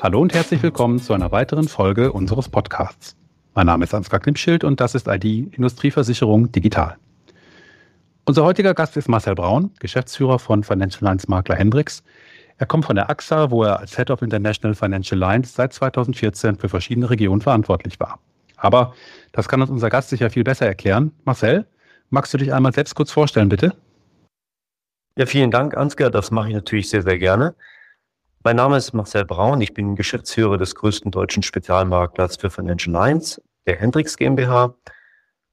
Hallo und herzlich willkommen zu einer weiteren Folge unseres Podcasts. Mein Name ist Ansgar Knipschild und das ist ID Industrieversicherung Digital. Unser heutiger Gast ist Marcel Braun, Geschäftsführer von Financial Lines Makler Hendricks. Er kommt von der AXA, wo er als Head of International Financial Lines seit 2014 für verschiedene Regionen verantwortlich war. Aber das kann uns unser Gast sicher viel besser erklären. Marcel, magst du dich einmal selbst kurz vorstellen, bitte? Ja, vielen Dank, Ansgar. Das mache ich natürlich sehr, sehr gerne. Mein Name ist Marcel Braun. Ich bin Geschäftsführer des größten deutschen Spezialmarktlers für Financial Lines, der Hendrix GmbH.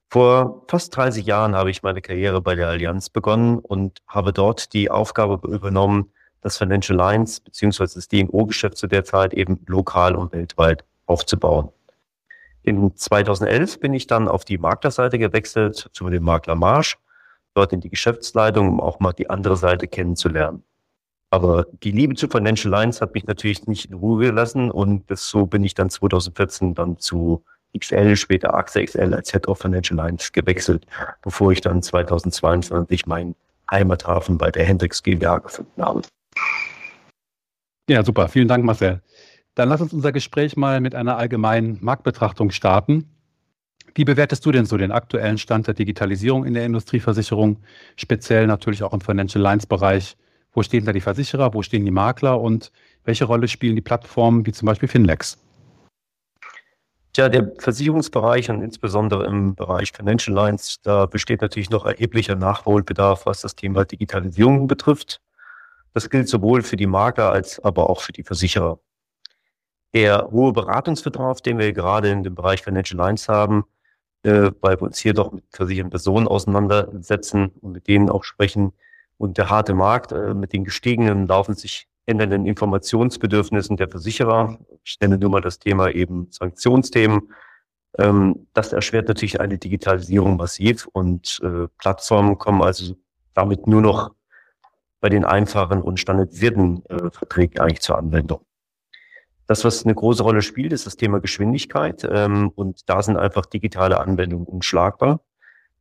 Vor fast 30 Jahren habe ich meine Karriere bei der Allianz begonnen und habe dort die Aufgabe übernommen, das Financial Lines bzw. das DNO-Geschäft zu der Zeit eben lokal und weltweit aufzubauen. In 2011 bin ich dann auf die Maklerseite gewechselt zu dem Makler Marsch dort in die Geschäftsleitung, um auch mal die andere Seite kennenzulernen. Aber die Liebe zu Financial Lines hat mich natürlich nicht in Ruhe gelassen und das, so bin ich dann 2014 dann zu XL, später AXA XL als Head of Financial Lines gewechselt, bevor ich dann 2022 meinen Heimathafen bei der Hendrix GmbH gefunden habe. Ja, super. Vielen Dank, Marcel. Dann lass uns unser Gespräch mal mit einer allgemeinen Marktbetrachtung starten. Wie bewertest du denn so den aktuellen Stand der Digitalisierung in der Industrieversicherung, speziell natürlich auch im Financial Lines Bereich? Wo stehen da die Versicherer, wo stehen die Makler und welche Rolle spielen die Plattformen wie zum Beispiel Finlex? Tja, der Versicherungsbereich und insbesondere im Bereich Financial Lines, da besteht natürlich noch erheblicher Nachholbedarf, was das Thema Digitalisierung betrifft. Das gilt sowohl für die Makler als aber auch für die Versicherer. Der hohe Beratungsbedarf, den wir gerade in dem Bereich Financial Lines haben, äh, weil wir uns hier doch mit versicherten Personen auseinandersetzen und mit denen auch sprechen. Und der harte Markt äh, mit den gestiegenen, laufen sich ändernden Informationsbedürfnissen der Versicherer. Ich nenne nur mal das Thema eben Sanktionsthemen. Ähm, das erschwert natürlich eine Digitalisierung massiv und äh, Plattformen kommen also damit nur noch bei den einfachen und standardisierten äh, Verträgen eigentlich zur Anwendung. Das, was eine große Rolle spielt, ist das Thema Geschwindigkeit. Ähm, und da sind einfach digitale Anwendungen unschlagbar.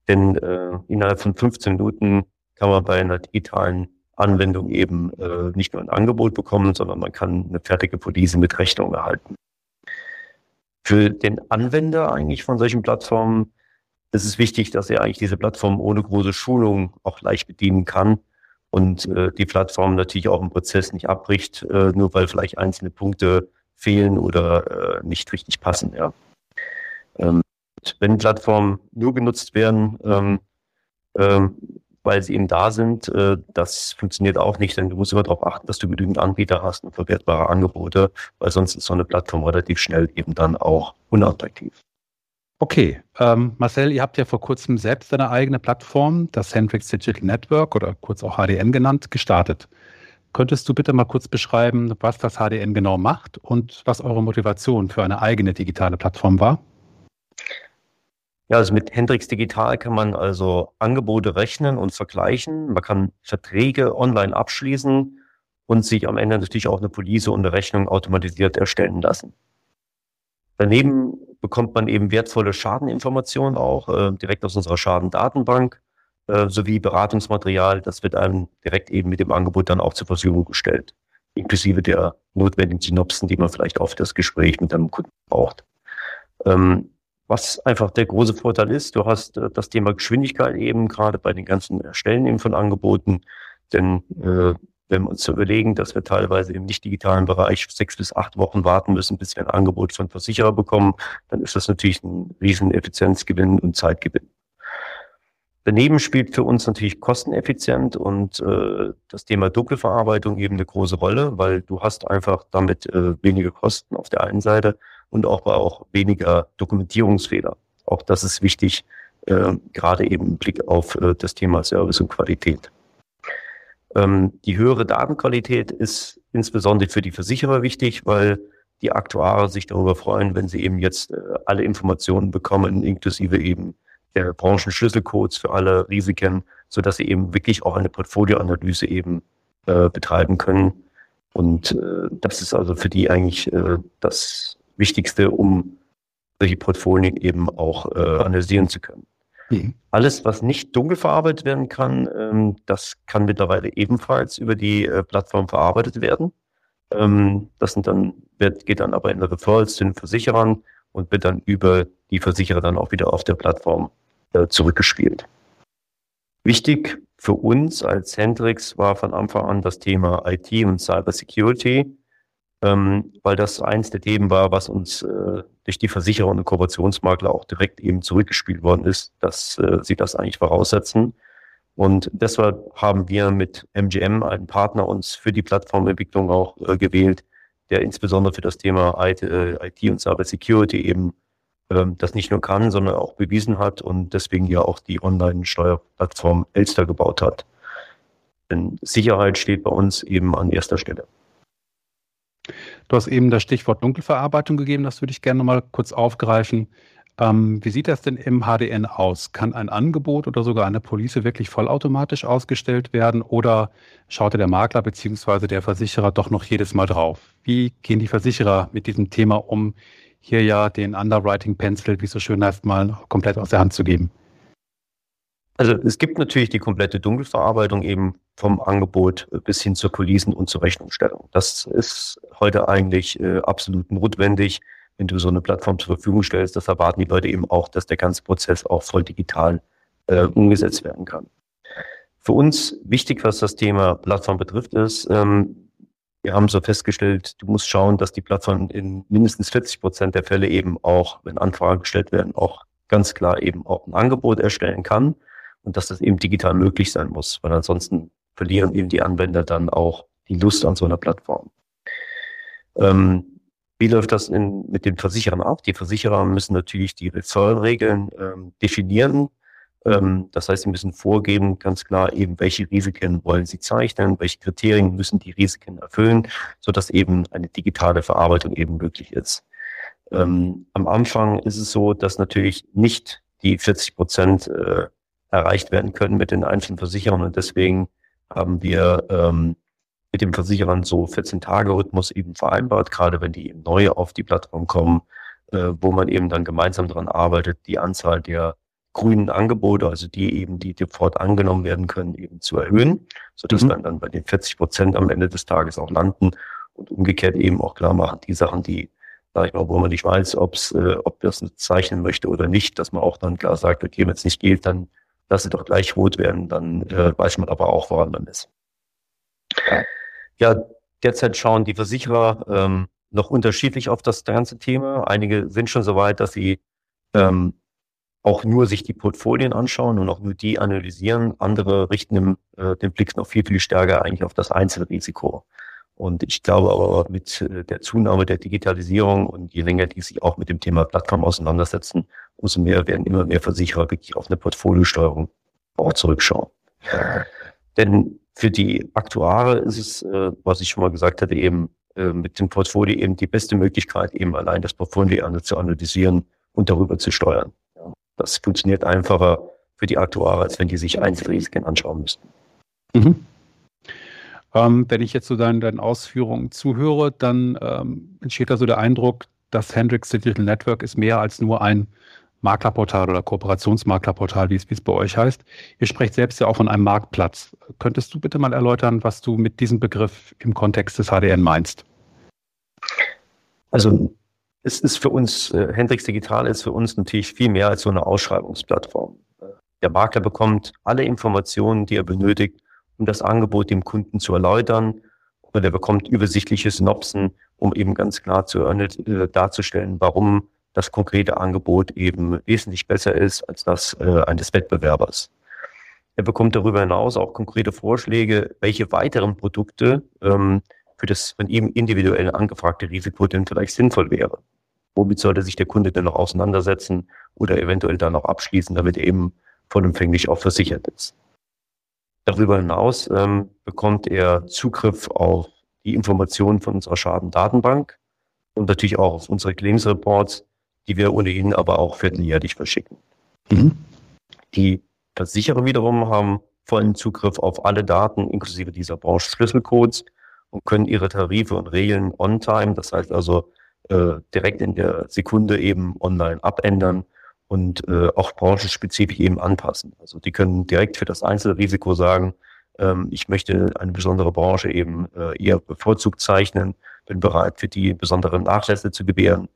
Denn äh, innerhalb von 15 Minuten kann man bei einer digitalen Anwendung eben äh, nicht nur ein Angebot bekommen, sondern man kann eine fertige Police mit Rechnung erhalten. Für den Anwender eigentlich von solchen Plattformen ist es wichtig, dass er eigentlich diese Plattform ohne große Schulung auch leicht bedienen kann und äh, die Plattform natürlich auch im Prozess nicht abbricht, äh, nur weil vielleicht einzelne Punkte fehlen oder äh, nicht richtig passen. Ja. Ähm, wenn Plattformen nur genutzt werden, ähm, ähm, weil sie eben da sind, äh, das funktioniert auch nicht, denn du musst immer darauf achten, dass du genügend Anbieter hast und verwertbare Angebote, weil sonst ist so eine Plattform relativ schnell eben dann auch unattraktiv. Okay, ähm, Marcel, ihr habt ja vor kurzem selbst eine eigene Plattform, das Hendrix Digital Network oder kurz auch HDN genannt, gestartet. Könntest du bitte mal kurz beschreiben, was das HDN genau macht und was eure Motivation für eine eigene digitale Plattform war? Ja, also mit Hendrix Digital kann man also Angebote rechnen und vergleichen. Man kann Verträge online abschließen und sich am Ende natürlich auch eine Police und eine Rechnung automatisiert erstellen lassen. Daneben bekommt man eben wertvolle Schadeninformationen auch äh, direkt aus unserer Schadendatenbank äh, sowie Beratungsmaterial. Das wird einem direkt eben mit dem Angebot dann auch zur Verfügung gestellt, inklusive der notwendigen Synopsen, die man vielleicht für das Gespräch mit einem Kunden braucht. Ähm, was einfach der große Vorteil ist, du hast äh, das Thema Geschwindigkeit eben gerade bei den ganzen Erstellen eben von Angeboten, denn äh, wenn wir uns überlegen, dass wir teilweise im nicht digitalen Bereich sechs bis acht Wochen warten müssen, bis wir ein Angebot von Versicherer bekommen, dann ist das natürlich ein riesen Effizienzgewinn und Zeitgewinn. Daneben spielt für uns natürlich kosteneffizient und äh, das Thema Doppelverarbeitung eben eine große Rolle, weil du hast einfach damit äh, weniger Kosten auf der einen Seite und auch, auch weniger Dokumentierungsfehler. Auch das ist wichtig, äh, gerade eben im Blick auf äh, das Thema Service und Qualität. Ähm, die höhere Datenqualität ist insbesondere für die Versicherer wichtig, weil die Aktuare sich darüber freuen, wenn sie eben jetzt äh, alle Informationen bekommen, inklusive eben der Branchenschlüsselcodes für alle Risiken, so dass sie eben wirklich auch eine Portfolioanalyse eben äh, betreiben können. Und äh, das ist also für die eigentlich äh, das Wichtigste, um solche Portfolien eben auch äh, analysieren zu können. Mhm. Alles, was nicht dunkel verarbeitet werden kann, ähm, das kann mittlerweile ebenfalls über die äh, Plattform verarbeitet werden. Ähm, das sind dann, wird, geht dann aber in Referrals zu den Versicherern und wird dann über die Versicherer dann auch wieder auf der Plattform äh, zurückgespielt. Wichtig für uns als Hendrix war von Anfang an das Thema IT und Cybersecurity, ähm, weil das eins der Themen war, was uns äh, durch die Versicherer und Kooperationsmakler auch direkt eben zurückgespielt worden ist, dass äh, sie das eigentlich voraussetzen. Und deshalb haben wir mit MGM einen Partner uns für die Plattformentwicklung auch äh, gewählt, der insbesondere für das Thema IT, äh, IT und Cybersecurity eben ähm, das nicht nur kann, sondern auch bewiesen hat und deswegen ja auch die Online-Steuerplattform Elster gebaut hat. Denn Sicherheit steht bei uns eben an erster Stelle. Du hast eben das Stichwort Dunkelverarbeitung gegeben, das würde ich gerne mal kurz aufgreifen. Ähm, wie sieht das denn im HDN aus? Kann ein Angebot oder sogar eine Police wirklich vollautomatisch ausgestellt werden oder schaute der Makler bzw. der Versicherer doch noch jedes Mal drauf? Wie gehen die Versicherer mit diesem Thema um, hier ja den Underwriting Pencil, wie es so schön heißt, mal komplett aus der Hand zu geben? Also es gibt natürlich die komplette Dunkelverarbeitung eben vom Angebot bis hin zur Kulissen und zur Rechnungsstellung. Das ist heute eigentlich äh, absolut notwendig wenn du so eine Plattform zur Verfügung stellst, das erwarten die Leute eben auch, dass der ganze Prozess auch voll digital äh, umgesetzt werden kann. Für uns wichtig, was das Thema Plattform betrifft, ist, ähm, wir haben so festgestellt, du musst schauen, dass die Plattform in mindestens 40 Prozent der Fälle eben auch, wenn Anfragen gestellt werden, auch ganz klar eben auch ein Angebot erstellen kann und dass das eben digital möglich sein muss, weil ansonsten verlieren eben die Anwender dann auch die Lust an so einer Plattform. Ähm, wie läuft das in, mit den Versicherern ab? Die Versicherer müssen natürlich die Referral-Regeln ähm, definieren. Ähm, das heißt, sie müssen vorgeben, ganz klar eben, welche Risiken wollen sie zeichnen, welche Kriterien müssen die Risiken erfüllen, so dass eben eine digitale Verarbeitung eben möglich ist. Ähm, am Anfang ist es so, dass natürlich nicht die 40 Prozent äh, erreicht werden können mit den einzelnen Versicherern und deswegen haben wir ähm, mit dem Versicherern so 14-Tage-Rhythmus eben vereinbart, gerade wenn die eben neu auf die Plattform kommen, äh, wo man eben dann gemeinsam daran arbeitet, die Anzahl der grünen Angebote, also die eben, die sofort angenommen werden können, eben zu erhöhen, sodass mhm. wir dann bei den 40 Prozent am Ende des Tages auch landen und umgekehrt eben auch klar machen, die Sachen, die, sag ich mal, wo man nicht weiß, ob's, äh, ob das zeichnen möchte oder nicht, dass man auch dann klar sagt, okay, wenn es nicht geht, dann lass sie doch gleich rot werden, dann äh, weiß man aber auch, woran man ist. Ja, derzeit schauen die Versicherer ähm, noch unterschiedlich auf das ganze Thema. Einige sind schon so weit, dass sie ähm, auch nur sich die Portfolien anschauen und auch nur die analysieren. Andere richten im, äh, den Blick noch viel, viel stärker eigentlich auf das Einzelrisiko. Und ich glaube aber mit äh, der Zunahme der Digitalisierung und je länger die sich auch mit dem Thema Plattform auseinandersetzen, umso mehr werden immer mehr Versicherer wirklich auf eine Portfoliosteuerung auch zurückschauen. Denn für die Aktuare ist es, äh, was ich schon mal gesagt hatte, eben äh, mit dem Portfolio eben die beste Möglichkeit, eben allein das Portfolio zu analysieren und darüber zu steuern. Das funktioniert einfacher für die Aktuare, als wenn die sich Einzelrisiken anschauen müssten. Mhm. Ähm, wenn ich jetzt so deinen, deinen Ausführungen zuhöre, dann ähm, entsteht da so der Eindruck, das Hendrix Digital Network ist mehr als nur ein Maklerportal oder Kooperationsmaklerportal, wie es, wie es bei euch heißt. Ihr sprecht selbst ja auch von einem Marktplatz. Könntest du bitte mal erläutern, was du mit diesem Begriff im Kontext des HDN meinst? Also es ist für uns, äh, Hendrix Digital ist für uns natürlich viel mehr als so eine Ausschreibungsplattform. Der Makler bekommt alle Informationen, die er benötigt, um das Angebot dem Kunden zu erläutern. Und er bekommt übersichtliche Synopsen, um eben ganz klar zu, äh, darzustellen, warum das konkrete Angebot eben wesentlich besser ist als das äh, eines Wettbewerbers. Er bekommt darüber hinaus auch konkrete Vorschläge, welche weiteren Produkte ähm, für das von ihm individuell angefragte Risiko denn vielleicht sinnvoll wäre. Womit sollte sich der Kunde denn noch auseinandersetzen oder eventuell dann noch abschließen, damit er eben vollumfänglich auch versichert ist. Darüber hinaus ähm, bekommt er Zugriff auf die Informationen von unserer Schadendatenbank und natürlich auch auf unsere Claims Reports, die wir ohnehin aber auch vierteljährlich verschicken. Mhm. Die Versicherer wiederum haben vollen Zugriff auf alle Daten inklusive dieser Branchenschlüsselcodes und können ihre Tarife und Regeln on-time, das heißt also äh, direkt in der Sekunde eben online abändern und äh, auch branchenspezifisch eben anpassen. Also die können direkt für das Einzelrisiko sagen, ähm, ich möchte eine besondere Branche eben äh, eher bevorzugt zeichnen, bin bereit für die besondere Nachlässe zu gewähren.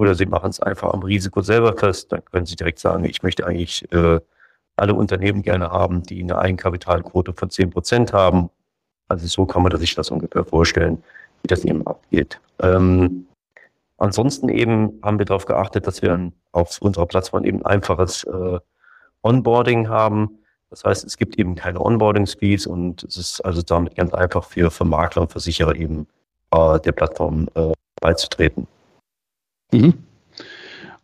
Oder Sie machen es einfach am Risiko selber fest, dann können Sie direkt sagen, ich möchte eigentlich äh, alle Unternehmen gerne haben, die eine Eigenkapitalquote von 10 Prozent haben. Also so kann man sich das ungefähr vorstellen, wie das eben abgeht. Ähm, ansonsten eben haben wir darauf geachtet, dass wir auf unserer Plattform eben einfaches äh, Onboarding haben. Das heißt, es gibt eben keine Onboarding-Fees und es ist also damit ganz einfach für, für Makler und Versicherer eben äh, der Plattform äh, beizutreten. Mhm.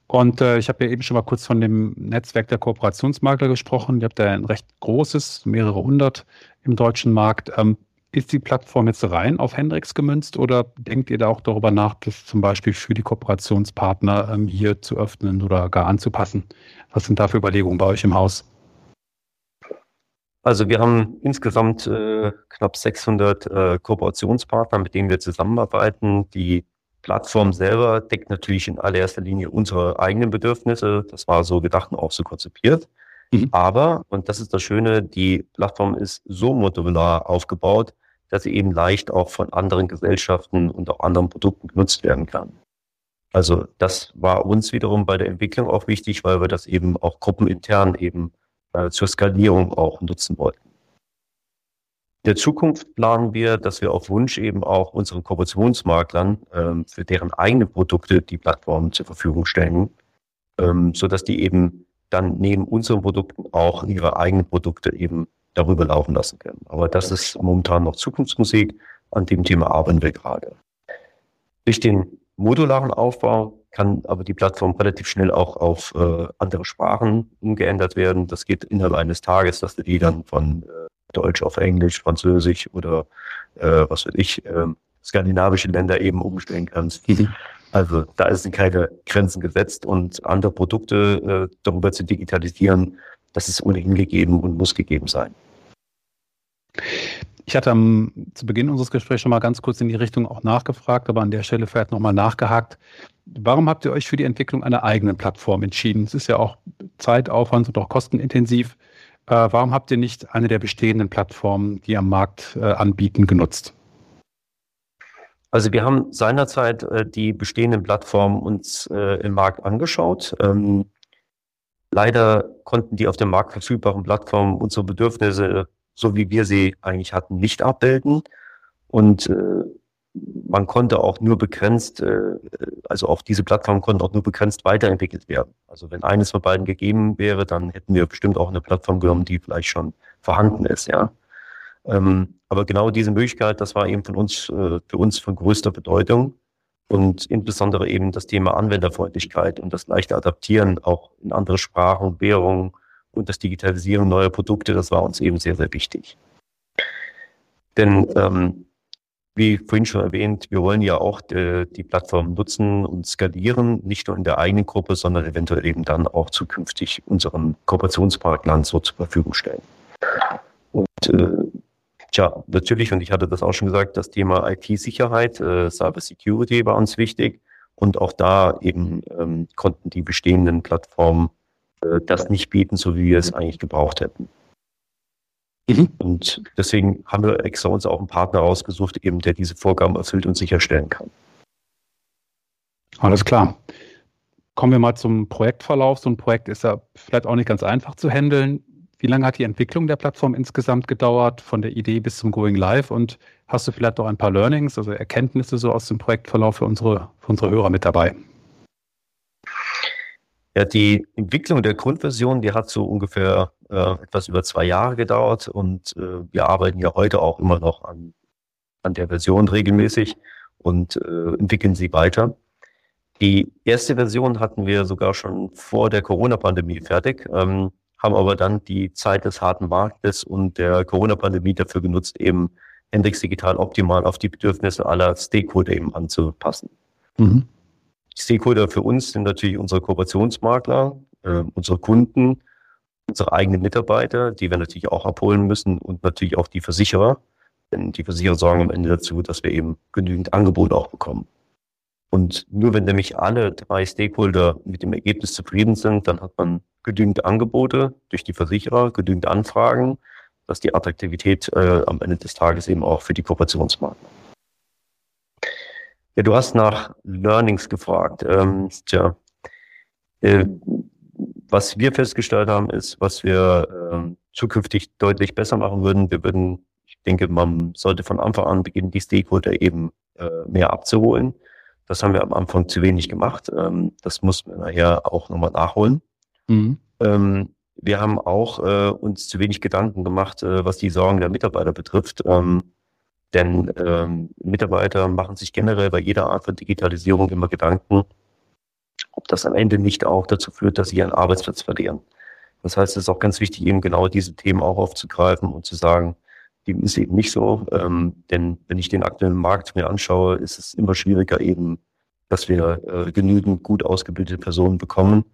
Und äh, ich habe ja eben schon mal kurz von dem Netzwerk der Kooperationsmakler gesprochen. Ihr habt ja ein recht großes, mehrere hundert im deutschen Markt. Ähm, ist die Plattform jetzt rein auf Hendrix gemünzt oder denkt ihr da auch darüber nach, das zum Beispiel für die Kooperationspartner ähm, hier zu öffnen oder gar anzupassen? Was sind da für Überlegungen bei euch im Haus? Also wir haben insgesamt äh, knapp 600 äh, Kooperationspartner, mit denen wir zusammenarbeiten. Die Plattform selber deckt natürlich in allererster Linie unsere eigenen Bedürfnisse. Das war so gedacht und auch so konzipiert. Mhm. Aber, und das ist das Schöne, die Plattform ist so modular aufgebaut, dass sie eben leicht auch von anderen Gesellschaften und auch anderen Produkten genutzt werden kann. Also das war uns wiederum bei der Entwicklung auch wichtig, weil wir das eben auch gruppenintern eben äh, zur Skalierung auch nutzen wollten der Zukunft planen wir, dass wir auf Wunsch eben auch unseren Kooperationsmaklern ähm, für deren eigene Produkte die Plattform zur Verfügung stellen, ähm, so dass die eben dann neben unseren Produkten auch ihre eigenen Produkte eben darüber laufen lassen können. Aber das ist momentan noch Zukunftsmusik. An dem Thema arbeiten wir gerade. Durch den modularen Aufbau kann aber die Plattform relativ schnell auch auf äh, andere Sprachen umgeändert werden. Das geht innerhalb eines Tages, dass du die dann von äh, Deutsch auf Englisch, Französisch oder äh, was weiß ich, äh, skandinavische Länder eben umstellen kannst. Mhm. Also da sind keine Grenzen gesetzt und andere Produkte äh, darüber zu digitalisieren, das ist ohnehin gegeben und muss gegeben sein. Ich hatte am, zu Beginn unseres Gesprächs schon mal ganz kurz in die Richtung auch nachgefragt, aber an der Stelle vielleicht nochmal nachgehakt. Warum habt ihr euch für die Entwicklung einer eigenen Plattform entschieden? Es ist ja auch Zeitaufwand und auch kostenintensiv. Äh, warum habt ihr nicht eine der bestehenden Plattformen, die am Markt äh, anbieten, genutzt? Also wir haben seinerzeit äh, die bestehenden Plattformen uns äh, im Markt angeschaut. Ähm, leider konnten die auf dem Markt verfügbaren Plattformen unsere Bedürfnisse, so wie wir sie eigentlich hatten, nicht abbilden. Und äh, man konnte auch nur begrenzt, äh, also auf diese Plattform konnte auch nur begrenzt weiterentwickelt werden. Also wenn eines von beiden gegeben wäre, dann hätten wir bestimmt auch eine Plattform genommen, die vielleicht schon vorhanden ist, ja. Ähm, aber genau diese Möglichkeit, das war eben von uns, äh, für uns von größter Bedeutung. Und insbesondere eben das Thema Anwenderfreundlichkeit und das leichte Adaptieren auch in andere Sprachen, Währungen und das Digitalisieren neuer Produkte, das war uns eben sehr, sehr wichtig. Denn ähm, wie vorhin schon erwähnt, wir wollen ja auch die, die Plattform nutzen und skalieren, nicht nur in der eigenen Gruppe, sondern eventuell eben dann auch zukünftig unseren Kooperationspartnern so zur Verfügung stellen. Und äh, tja, natürlich, und ich hatte das auch schon gesagt, das Thema IT-Sicherheit, äh, Cyber Security war uns wichtig. Und auch da eben ähm, konnten die bestehenden Plattformen äh, das nicht bieten, so wie wir es eigentlich gebraucht hätten. Mhm. Und deswegen haben wir extra uns auch einen Partner ausgesucht, eben der diese Vorgaben erfüllt und sicherstellen kann. Alles klar. Kommen wir mal zum Projektverlauf. So ein Projekt ist ja vielleicht auch nicht ganz einfach zu handeln. Wie lange hat die Entwicklung der Plattform insgesamt gedauert, von der Idee bis zum Going Live? Und hast du vielleicht auch ein paar Learnings, also Erkenntnisse so aus dem Projektverlauf für unsere, für unsere Hörer mit dabei? Ja, die Entwicklung der Grundversion, die hat so ungefähr äh, etwas über zwei Jahre gedauert und äh, wir arbeiten ja heute auch immer noch an, an der Version regelmäßig und äh, entwickeln sie weiter. Die erste Version hatten wir sogar schon vor der Corona-Pandemie fertig, ähm, haben aber dann die Zeit des harten Marktes und der Corona-Pandemie dafür genutzt, eben Hendrix Digital optimal auf die Bedürfnisse aller Stakeholder eben anzupassen. Mhm. Stakeholder für uns sind natürlich unsere Kooperationsmakler, äh, unsere Kunden, unsere eigenen Mitarbeiter, die wir natürlich auch abholen müssen und natürlich auch die Versicherer. Denn die Versicherer sorgen am Ende dazu, dass wir eben genügend Angebote auch bekommen. Und nur wenn nämlich alle drei Stakeholder mit dem Ergebnis zufrieden sind, dann hat man genügend Angebote durch die Versicherer, genügend Anfragen dass die Attraktivität äh, am Ende des Tages eben auch für die Kooperationspartner. Ja, du hast nach Learnings gefragt. Ähm, tja, äh, was wir festgestellt haben, ist, was wir äh, zukünftig deutlich besser machen würden. Wir würden, ich denke, man sollte von Anfang an beginnen, die Stakeholder eben äh, mehr abzuholen. Das haben wir am Anfang zu wenig gemacht. Ähm, das muss man nachher auch nochmal nachholen. Mhm. Ähm, wir haben auch äh, uns zu wenig Gedanken gemacht, äh, was die Sorgen der Mitarbeiter betrifft. Ähm, denn ähm, Mitarbeiter machen sich generell bei jeder Art von Digitalisierung immer Gedanken, ob das am Ende nicht auch dazu führt, dass sie ihren Arbeitsplatz verlieren. Das heißt, es ist auch ganz wichtig, eben genau diese Themen auch aufzugreifen und zu sagen, dem ist eben nicht so. Ähm, denn wenn ich den aktuellen Markt mir anschaue, ist es immer schwieriger eben, dass wir äh, genügend gut ausgebildete Personen bekommen.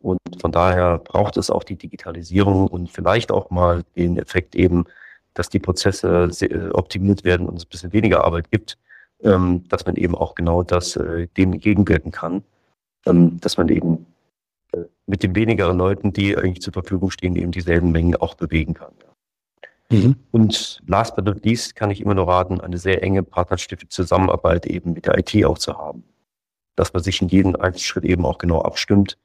Und von daher braucht es auch die Digitalisierung und vielleicht auch mal den Effekt eben, dass die Prozesse äh, optimiert werden und es ein bisschen weniger Arbeit gibt, ähm, dass man eben auch genau das äh, dem entgegenwirken kann, dass man eben äh, mit den wenigeren Leuten, die eigentlich zur Verfügung stehen, eben dieselben Mengen auch bewegen kann. Mhm. Und last but not least kann ich immer nur raten, eine sehr enge partnerschaftliche Zusammenarbeit eben mit der IT auch zu haben. Dass man sich in jedem Einzelschritt eben auch genau abstimmt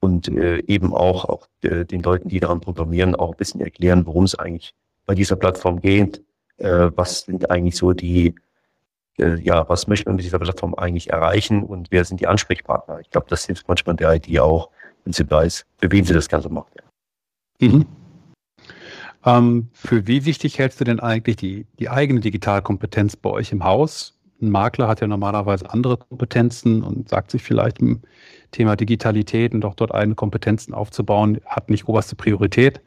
und äh, eben auch, auch äh, den Leuten, die daran programmieren, auch ein bisschen erklären, worum es eigentlich bei dieser Plattform geht. Äh, was sind eigentlich so die, äh, ja, was möchte man mit dieser Plattform eigentlich erreichen und wer sind die Ansprechpartner? Ich glaube, das hilft manchmal der IT auch, wenn sie weiß, für wen sie das Ganze macht. Mhm. Ähm, für wie wichtig hältst du denn eigentlich die, die eigene Digitalkompetenz bei euch im Haus? Ein Makler hat ja normalerweise andere Kompetenzen und sagt sich vielleicht im Thema Digitalität und auch dort eigene Kompetenzen aufzubauen, hat nicht oberste Priorität.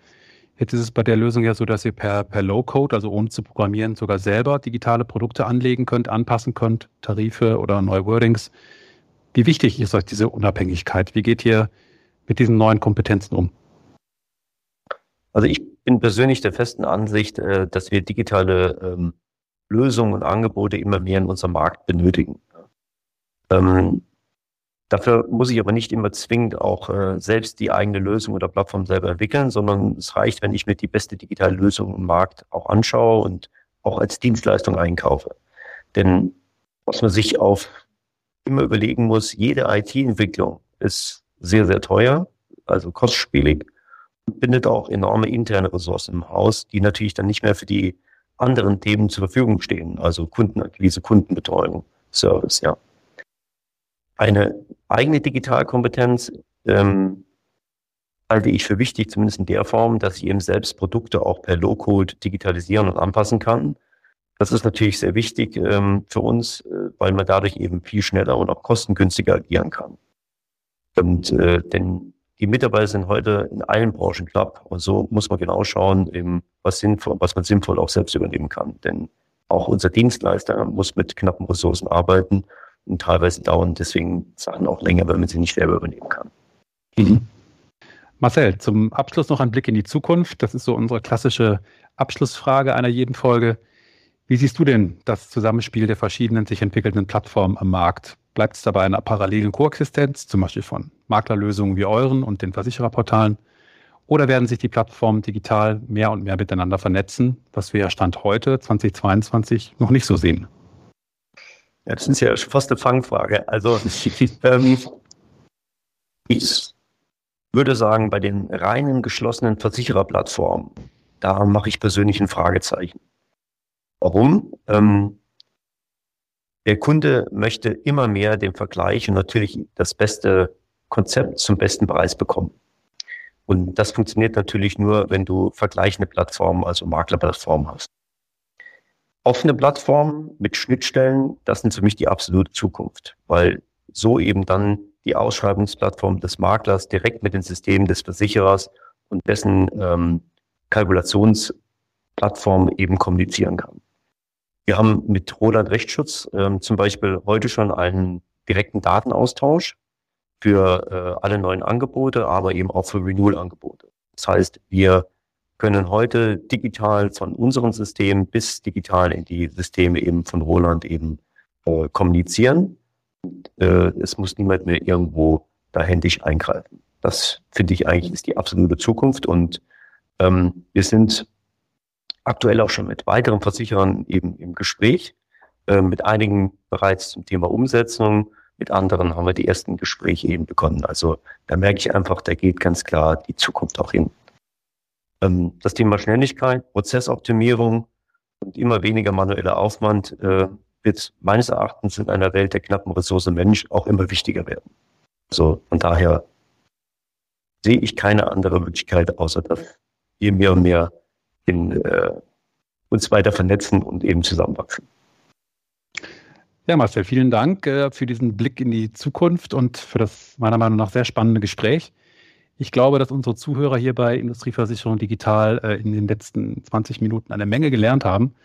Jetzt ist es bei der Lösung ja so, dass ihr per, per Low-Code, also ohne zu programmieren, sogar selber digitale Produkte anlegen könnt, anpassen könnt, Tarife oder neue Wordings. Wie wichtig ist euch diese Unabhängigkeit? Wie geht ihr mit diesen neuen Kompetenzen um? Also ich bin persönlich der festen Ansicht, äh, dass wir digitale ähm, Lösungen und Angebote immer mehr in unserem Markt benötigen. Ähm, dafür muss ich aber nicht immer zwingend auch äh, selbst die eigene Lösung oder Plattform selber entwickeln, sondern es reicht, wenn ich mir die beste digitale Lösung im Markt auch anschaue und auch als Dienstleistung einkaufe. Denn was man sich auf immer überlegen muss, jede IT-Entwicklung ist sehr, sehr teuer, also kostspielig bindet auch enorme interne Ressourcen im Haus, die natürlich dann nicht mehr für die anderen Themen zur Verfügung stehen, also Kundenakquise, Kundenbetreuung, Service, ja. Eine eigene Digitalkompetenz ähm, halte ich für wichtig, zumindest in der Form, dass ich eben selbst Produkte auch per Low-Code digitalisieren und anpassen kann. Das ist natürlich sehr wichtig ähm, für uns, äh, weil man dadurch eben viel schneller und auch kostengünstiger agieren kann. Und äh, denn die Mitarbeiter sind heute in allen Branchen knapp. Und so muss man genau schauen, eben, was, sinnvoll, was man sinnvoll auch selbst übernehmen kann. Denn auch unser Dienstleister muss mit knappen Ressourcen arbeiten und teilweise dauern deswegen Sachen auch länger, weil man sie nicht selber übernehmen kann. Mhm. Marcel, zum Abschluss noch ein Blick in die Zukunft. Das ist so unsere klassische Abschlussfrage einer jeden Folge. Wie siehst du denn das Zusammenspiel der verschiedenen sich entwickelnden Plattformen am Markt? Bleibt es dabei einer parallelen Koexistenz, zum Beispiel von Maklerlösungen wie euren und den Versichererportalen? Oder werden sich die Plattformen digital mehr und mehr miteinander vernetzen, was wir ja Stand heute 2022 noch nicht so sehen? Ja, das ist ja fast eine Fangfrage. Also ähm, ich würde sagen, bei den reinen geschlossenen Versichererplattformen, da mache ich persönlich ein Fragezeichen. Warum? Ähm, der Kunde möchte immer mehr den Vergleich und natürlich das beste Konzept zum besten Preis bekommen. Und das funktioniert natürlich nur, wenn du vergleichende Plattformen, also Maklerplattformen hast. Offene Plattformen mit Schnittstellen, das sind für mich die absolute Zukunft, weil so eben dann die Ausschreibungsplattform des Maklers direkt mit den Systemen des Versicherers und dessen ähm, Kalkulationsplattform eben kommunizieren kann. Wir haben mit Roland Rechtsschutz ähm, zum Beispiel heute schon einen direkten Datenaustausch für äh, alle neuen Angebote, aber eben auch für Renewal-Angebote. Das heißt, wir können heute digital von unserem System bis digital in die Systeme eben von Roland eben äh, kommunizieren. Äh, es muss niemand mehr irgendwo da händisch eingreifen. Das finde ich eigentlich ist die absolute Zukunft und ähm, wir sind aktuell auch schon mit weiteren Versicherern eben im Gespräch, äh, mit einigen bereits zum Thema Umsetzung, mit anderen haben wir die ersten Gespräche eben begonnen. Also da merke ich einfach, da geht ganz klar die Zukunft auch hin. Ähm, das Thema Schnelligkeit, Prozessoptimierung und immer weniger manueller Aufwand äh, wird meines Erachtens in einer Welt der knappen Ressource Mensch auch immer wichtiger werden. So, von daher sehe ich keine andere Möglichkeit, außer dass wir mehr und mehr in, äh, uns weiter vernetzen und eben zusammenwachsen. Ja, Marcel, vielen Dank äh, für diesen Blick in die Zukunft und für das meiner Meinung nach sehr spannende Gespräch. Ich glaube, dass unsere Zuhörer hier bei Industrieversicherung Digital äh, in den letzten 20 Minuten eine Menge gelernt haben.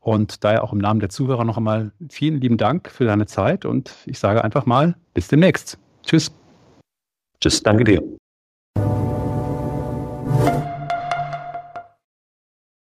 Und daher auch im Namen der Zuhörer noch einmal vielen lieben Dank für deine Zeit und ich sage einfach mal bis demnächst. Tschüss. Tschüss, danke dir.